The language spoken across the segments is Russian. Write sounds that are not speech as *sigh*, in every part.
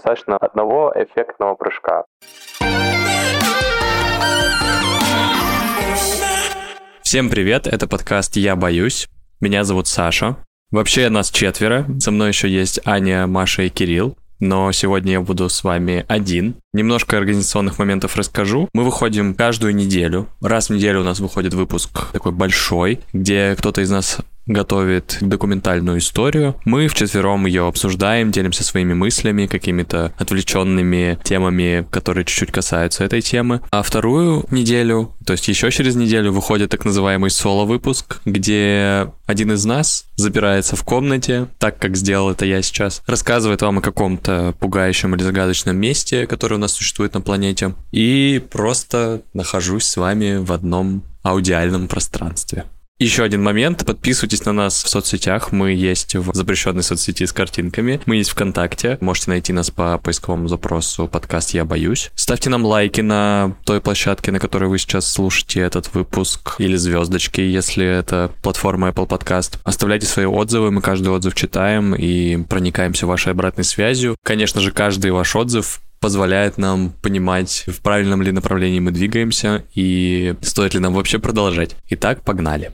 достаточно одного эффектного прыжка. Всем привет, это подкаст «Я боюсь». Меня зовут Саша. Вообще нас четверо. Со мной еще есть Аня, Маша и Кирилл. Но сегодня я буду с вами один. Немножко организационных моментов расскажу. Мы выходим каждую неделю. Раз в неделю у нас выходит выпуск такой большой, где кто-то из нас готовит документальную историю. Мы вчетвером ее обсуждаем, делимся своими мыслями, какими-то отвлеченными темами, которые чуть-чуть касаются этой темы. А вторую неделю, то есть еще через неделю, выходит так называемый соло-выпуск, где один из нас запирается в комнате, так как сделал это я сейчас, рассказывает вам о каком-то пугающем или загадочном месте, которое нас существует на планете, и просто нахожусь с вами в одном аудиальном пространстве. Еще один момент. Подписывайтесь на нас в соцсетях. Мы есть в запрещенной соцсети с картинками. Мы есть ВКонтакте. Можете найти нас по поисковому запросу подкаст «Я боюсь». Ставьте нам лайки на той площадке, на которой вы сейчас слушаете этот выпуск, или звездочки, если это платформа Apple Podcast. Оставляйте свои отзывы, мы каждый отзыв читаем и проникаемся вашей обратной связью. Конечно же, каждый ваш отзыв позволяет нам понимать, в правильном ли направлении мы двигаемся и стоит ли нам вообще продолжать. Итак, погнали.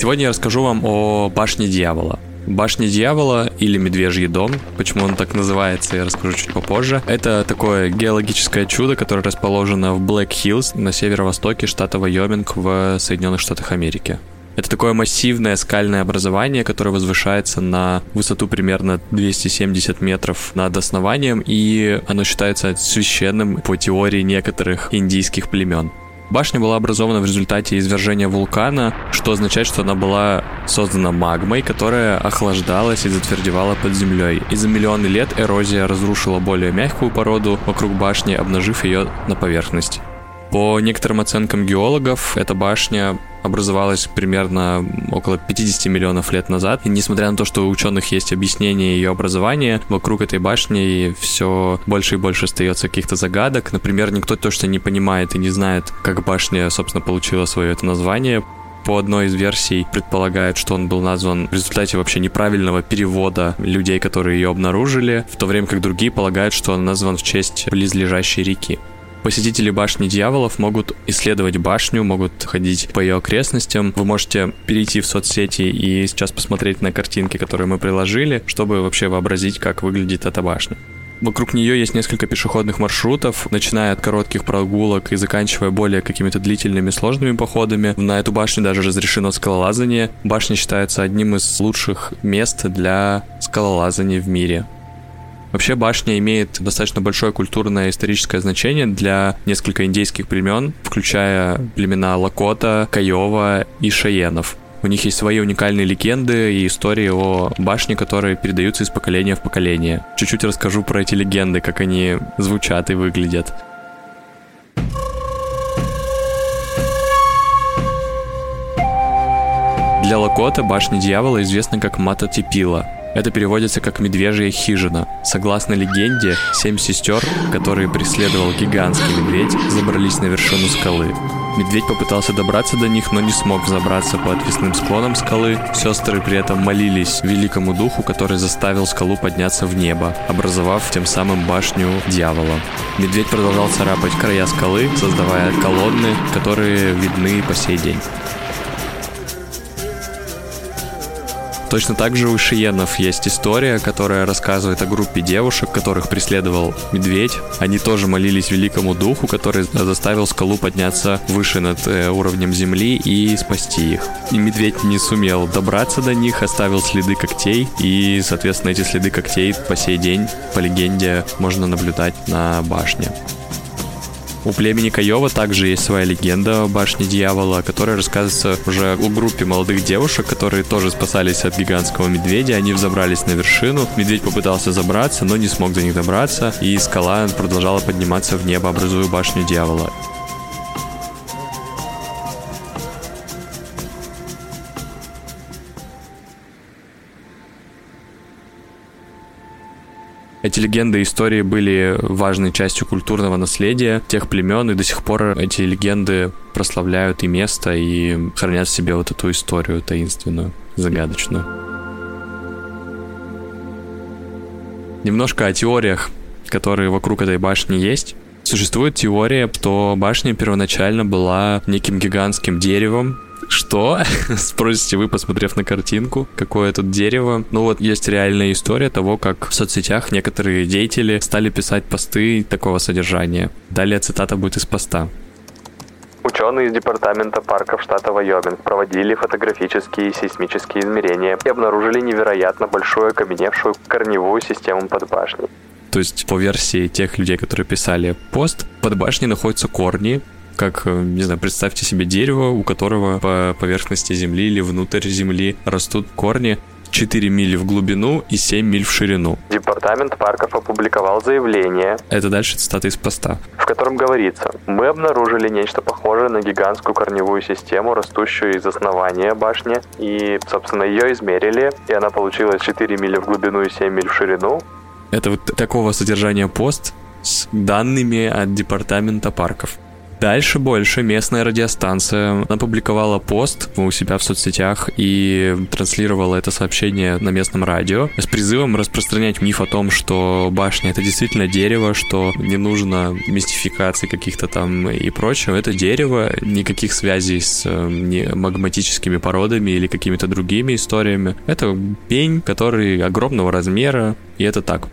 Сегодня я расскажу вам о башне дьявола. Башня дьявола или Медвежий дом, почему он так называется, я расскажу чуть попозже. Это такое геологическое чудо, которое расположено в Блэк Хиллз на северо-востоке штата Вайоминг в Соединенных Штатах Америки. Это такое массивное скальное образование, которое возвышается на высоту примерно 270 метров над основанием, и оно считается священным по теории некоторых индийских племен. Башня была образована в результате извержения вулкана, что означает, что она была создана магмой, которая охлаждалась и затвердевала под землей. И за миллионы лет эрозия разрушила более мягкую породу вокруг башни, обнажив ее на поверхность. По некоторым оценкам геологов, эта башня образовалась примерно около 50 миллионов лет назад. И несмотря на то, что у ученых есть объяснение ее образования, вокруг этой башни все больше и больше остается каких-то загадок. Например, никто точно не понимает и не знает, как башня, собственно, получила свое это название по одной из версий предполагает, что он был назван в результате вообще неправильного перевода людей, которые ее обнаружили, в то время как другие полагают, что он назван в честь близлежащей реки. Посетители башни дьяволов могут исследовать башню, могут ходить по ее окрестностям. Вы можете перейти в соцсети и сейчас посмотреть на картинки, которые мы приложили, чтобы вообще вообразить, как выглядит эта башня. Вокруг нее есть несколько пешеходных маршрутов, начиная от коротких прогулок и заканчивая более какими-то длительными сложными походами. На эту башню даже разрешено скалолазание. Башня считается одним из лучших мест для скалолазания в мире. Вообще башня имеет достаточно большое культурное и историческое значение для нескольких индейских племен, включая племена Лакота, Каева и Шаенов. У них есть свои уникальные легенды и истории о башне, которые передаются из поколения в поколение. Чуть-чуть расскажу про эти легенды, как они звучат и выглядят. Для Лакота башня дьявола известна как Мататипила, это переводится как «медвежья хижина». Согласно легенде, семь сестер, которые преследовал гигантский медведь, забрались на вершину скалы. Медведь попытался добраться до них, но не смог взобраться по отвесным склонам скалы. Сестры при этом молились великому духу, который заставил скалу подняться в небо, образовав тем самым башню дьявола. Медведь продолжал царапать края скалы, создавая колонны, которые видны по сей день. Точно так же у Шиенов есть история, которая рассказывает о группе девушек, которых преследовал медведь. Они тоже молились великому духу, который заставил скалу подняться выше над э, уровнем земли и спасти их. И медведь не сумел добраться до них, оставил следы когтей, и, соответственно, эти следы когтей по сей день, по легенде, можно наблюдать на башне. У племени Каева также есть своя легенда о башне дьявола, которая рассказывается уже о группе молодых девушек, которые тоже спасались от гигантского медведя. Они взобрались на вершину. Медведь попытался забраться, но не смог до них добраться, и скала продолжала подниматься в небо, образуя башню дьявола. Эти легенды и истории были важной частью культурного наследия тех племен, и до сих пор эти легенды прославляют и место, и хранят в себе вот эту историю таинственную, загадочную. Немножко о теориях, которые вокруг этой башни есть. Существует теория, что башня первоначально была неким гигантским деревом, что? *laughs* Спросите вы, посмотрев на картинку, какое тут дерево. Ну вот есть реальная история того, как в соцсетях некоторые деятели стали писать посты такого содержания. Далее цитата будет из поста. Ученые из Департамента парков штата Вайоминг проводили фотографические и сейсмические измерения и обнаружили невероятно большую окаменевшую корневую систему под башней. То есть, по версии тех людей, которые писали пост, под башней находятся корни, как, э, не знаю, представьте себе дерево, у которого по поверхности земли или внутрь земли растут корни 4 мили в глубину и 7 миль в ширину. Департамент парков опубликовал заявление. Это дальше цитата из поста. В котором говорится, мы обнаружили нечто похожее на гигантскую корневую систему, растущую из основания башни, и, собственно, ее измерили, и она получилась 4 мили в глубину и 7 миль в ширину. Это вот такого содержания пост с данными от департамента парков. Дальше больше местная радиостанция опубликовала пост у себя в соцсетях и транслировала это сообщение на местном радио с призывом распространять миф о том, что башня это действительно дерево, что не нужно мистификации каких-то там и прочего. Это дерево, никаких связей с э, магматическими породами или какими-то другими историями. Это пень, который огромного размера, и это так.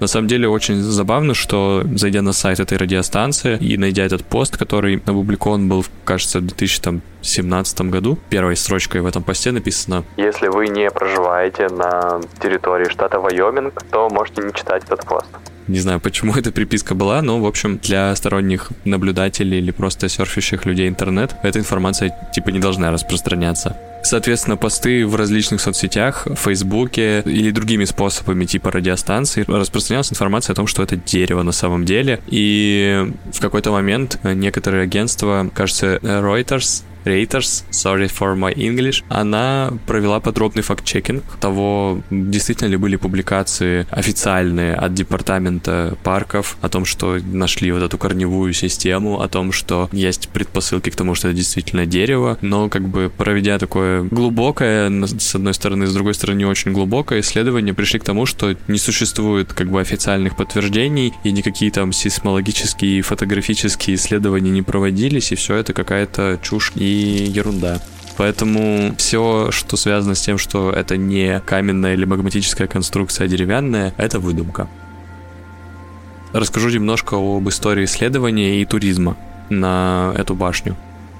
На самом деле очень забавно, что зайдя на сайт этой радиостанции и найдя этот пост, который опубликован был, кажется, в 2017 году, первой строчкой в этом посте написано «Если вы не проживаете на территории штата Вайоминг, то можете не читать этот пост». Не знаю, почему эта приписка была, но, в общем, для сторонних наблюдателей или просто серфящих людей интернет, эта информация типа не должна распространяться. Соответственно, посты в различных соцсетях, в Фейсбуке или другими способами типа радиостанции распространялась информация о том, что это дерево на самом деле. И в какой-то момент некоторые агентства, кажется, Reuters, Reuters, sorry for my English, она провела подробный факт-чекинг того, действительно ли были публикации официальные от департамента парков о том, что нашли вот эту корневую систему, о том, что есть предпосылки к тому, что это действительно дерево, но как бы проведя такое глубокое, с одной стороны, с другой стороны, не очень глубокое исследование, пришли к тому, что не существует как бы официальных подтверждений и никакие там сейсмологические и фотографические исследования не проводились, и все это какая-то чушь и ерунда. Поэтому все, что связано с тем, что это не каменная или магматическая конструкция, а деревянная, это выдумка. Расскажу немножко об истории исследования и туризма на эту башню.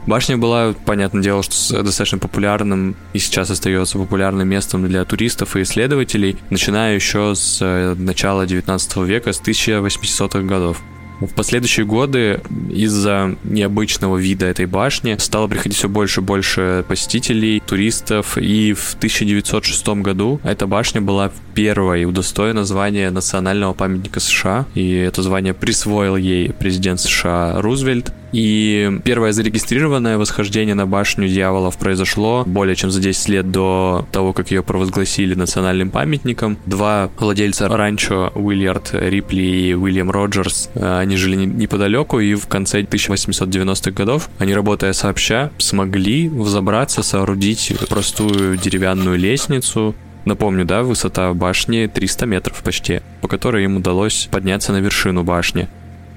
Башня была, понятное дело, что достаточно популярным и сейчас остается популярным местом для туристов и исследователей, начиная еще с э, начала 19 века, с 1800-х годов. В последующие годы из-за необычного вида этой башни стало приходить все больше и больше посетителей, туристов, и в 1906 году эта башня была первой удостоена звания национального памятника США, и это звание присвоил ей президент США Рузвельт. И первое зарегистрированное восхождение на башню дьяволов произошло более чем за 10 лет до того, как ее провозгласили национальным памятником. Два владельца ранчо, Уильярд Рипли и Уильям Роджерс, э, они жили неподалеку, и в конце 1890-х годов они, работая сообща, смогли взобраться, соорудить простую деревянную лестницу, Напомню, да, высота башни 300 метров почти, по которой им удалось подняться на вершину башни.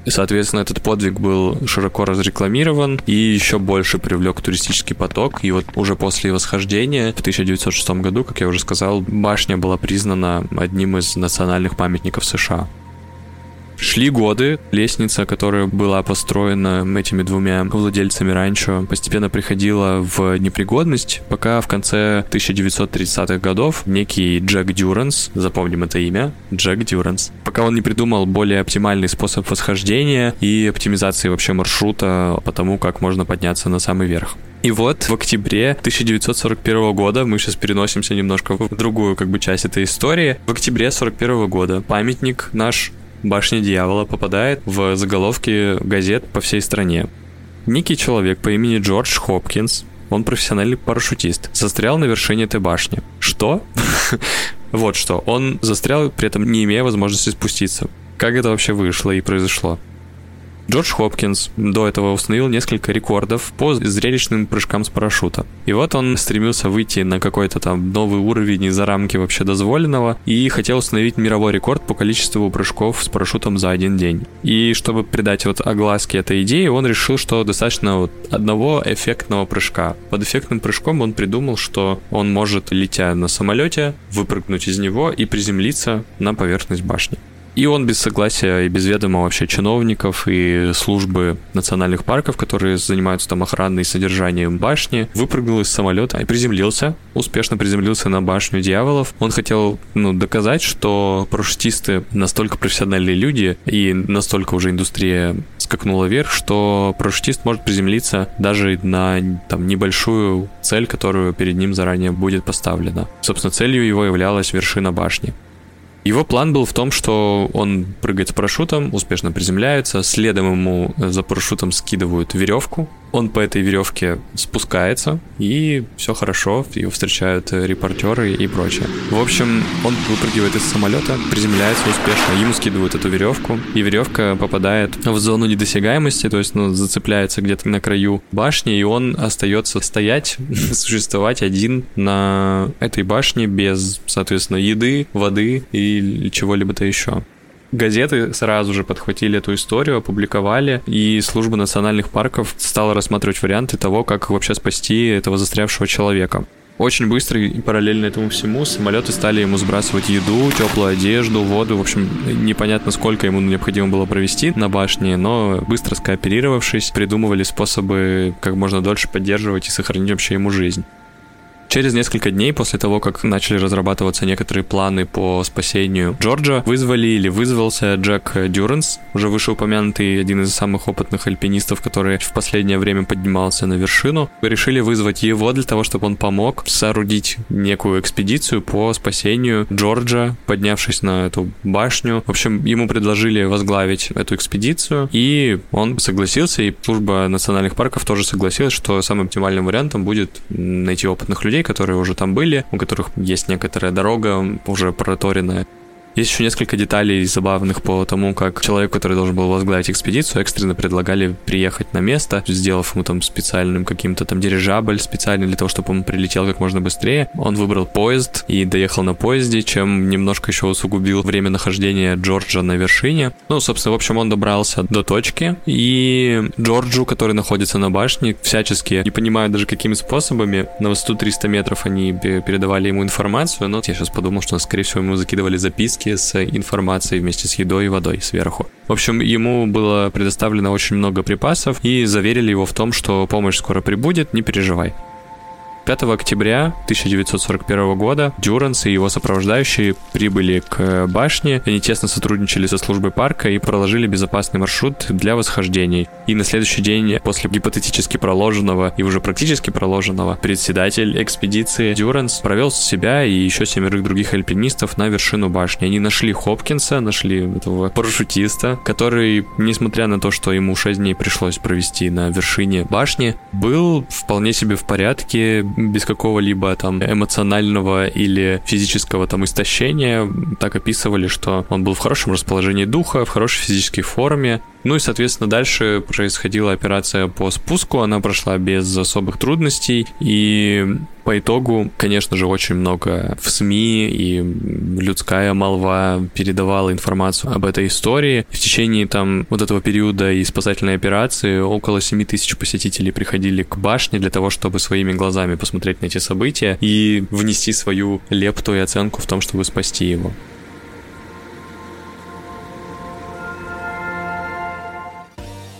И, соответственно, этот подвиг был широко разрекламирован и еще больше привлек туристический поток. И вот уже после восхождения в 1906 году, как я уже сказал, башня была признана одним из национальных памятников США. Шли годы, лестница, которая была построена этими двумя владельцами раньше, постепенно приходила в непригодность, пока в конце 1930-х годов некий Джек Дюранс, запомним это имя, Джек Дюранс, пока он не придумал более оптимальный способ восхождения и оптимизации вообще маршрута по тому, как можно подняться на самый верх. И вот в октябре 1941 года, мы сейчас переносимся немножко в другую как бы часть этой истории, в октябре 1941 года памятник наш Башня дьявола попадает в заголовки газет по всей стране. Некий человек по имени Джордж Хопкинс, он профессиональный парашютист, застрял на вершине этой башни. Что? *laughs* Вот что, он застрял, при этом не имея возможности спуститься. Как это вообще вышло и произошло? Джордж Хопкинс до этого установил несколько рекордов по зрелищным прыжкам с парашюта. И вот он стремился выйти на какой-то там новый уровень из-за рамки вообще дозволенного и хотел установить мировой рекорд по количеству прыжков с парашютом за один день. И чтобы придать вот огласке этой идеи, он решил, что достаточно вот одного эффектного прыжка. Под эффектным прыжком он придумал, что он может, летя на самолете, выпрыгнуть из него и приземлиться на поверхность башни. И он без согласия и без ведома вообще чиновников и службы национальных парков, которые занимаются там охраной и содержанием башни, выпрыгнул из самолета и приземлился, успешно приземлился на башню дьяволов. Он хотел ну, доказать, что парашютисты настолько профессиональные люди и настолько уже индустрия скакнула вверх, что парашютист может приземлиться даже на там, небольшую цель, которую перед ним заранее будет поставлена. Собственно, целью его являлась вершина башни. Его план был в том, что он прыгает с парашютом, успешно приземляется, следом ему за парашютом скидывают веревку, он по этой веревке спускается, и все хорошо, его встречают репортеры и прочее. В общем, он выпрыгивает из самолета, приземляется успешно, ему скидывают эту веревку, и веревка попадает в зону недосягаемости, то есть ну, зацепляется где-то на краю башни, и он остается стоять, *laughs* существовать один на этой башне без, соответственно, еды, воды и чего-либо-то еще. Газеты сразу же подхватили эту историю, опубликовали, и служба национальных парков стала рассматривать варианты того, как вообще спасти этого застрявшего человека. Очень быстро и параллельно этому всему самолеты стали ему сбрасывать еду, теплую одежду, воду. В общем, непонятно, сколько ему необходимо было провести на башне, но быстро скооперировавшись, придумывали способы как можно дольше поддерживать и сохранить вообще ему жизнь. Через несколько дней после того, как начали разрабатываться некоторые планы по спасению Джорджа, вызвали или вызвался Джек Дюранс, уже вышеупомянутый один из самых опытных альпинистов, который в последнее время поднимался на вершину. Решили вызвать его для того, чтобы он помог соорудить некую экспедицию по спасению Джорджа, поднявшись на эту башню. В общем, ему предложили возглавить эту экспедицию, и он согласился, и служба национальных парков тоже согласилась, что самым оптимальным вариантом будет найти опытных людей, людей, которые уже там были, у которых есть некоторая дорога уже проторенная, есть еще несколько деталей забавных по тому, как человек, который должен был возглавить экспедицию, экстренно предлагали приехать на место, сделав ему там специальным каким-то там дирижабль специально для того, чтобы он прилетел как можно быстрее. Он выбрал поезд и доехал на поезде, чем немножко еще усугубил время нахождения Джорджа на вершине. Ну, собственно, в общем, он добрался до точки, и Джорджу, который находится на башне, всячески, не понимаю даже какими способами, на высоту 300 метров они передавали ему информацию, но я сейчас подумал, что, скорее всего, ему закидывали записки миски с информацией вместе с едой и водой сверху. В общем, ему было предоставлено очень много припасов и заверили его в том, что помощь скоро прибудет, не переживай. 5 октября 1941 года Дюранс и его сопровождающие прибыли к башне. Они тесно сотрудничали со службой парка и проложили безопасный маршрут для восхождений. И на следующий день, после гипотетически проложенного и уже практически проложенного, председатель экспедиции Дюранс провел себя и еще семерых других альпинистов на вершину башни. Они нашли Хопкинса, нашли этого парашютиста, который, несмотря на то, что ему 6 дней пришлось провести на вершине башни, был вполне себе в порядке, без какого-либо там эмоционального или физического там истощения. Так описывали, что он был в хорошем расположении духа, в хорошей физической форме. Ну и, соответственно, дальше происходила операция по спуску, она прошла без особых трудностей, и по итогу, конечно же, очень много в СМИ и людская молва передавала информацию об этой истории. В течение там вот этого периода и спасательной операции около 7 тысяч посетителей приходили к башне для того, чтобы своими глазами посмотреть на эти события и внести свою лепту и оценку в том, чтобы спасти его.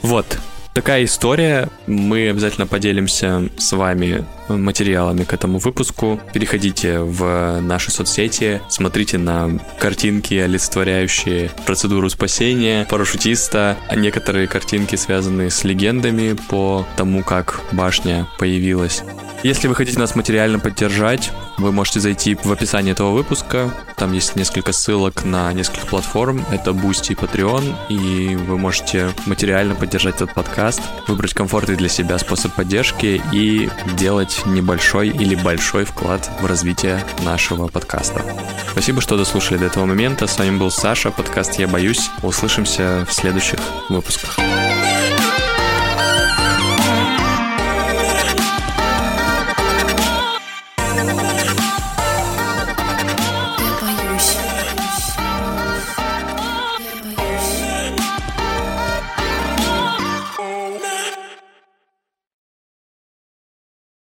Вот, такая история. Мы обязательно поделимся с вами материалами к этому выпуску. Переходите в наши соцсети, смотрите на картинки, олицетворяющие процедуру спасения парашютиста, а некоторые картинки, связанные с легендами по тому, как башня появилась. Если вы хотите нас материально поддержать, вы можете зайти в описание этого выпуска. Там есть несколько ссылок на несколько платформ. Это Boosty и Patreon. И вы можете материально поддержать этот подкаст, выбрать комфортный для себя способ поддержки и делать небольшой или большой вклад в развитие нашего подкаста. Спасибо, что дослушали до этого момента. С вами был Саша, подкаст «Я боюсь». Услышимся в следующих выпусках.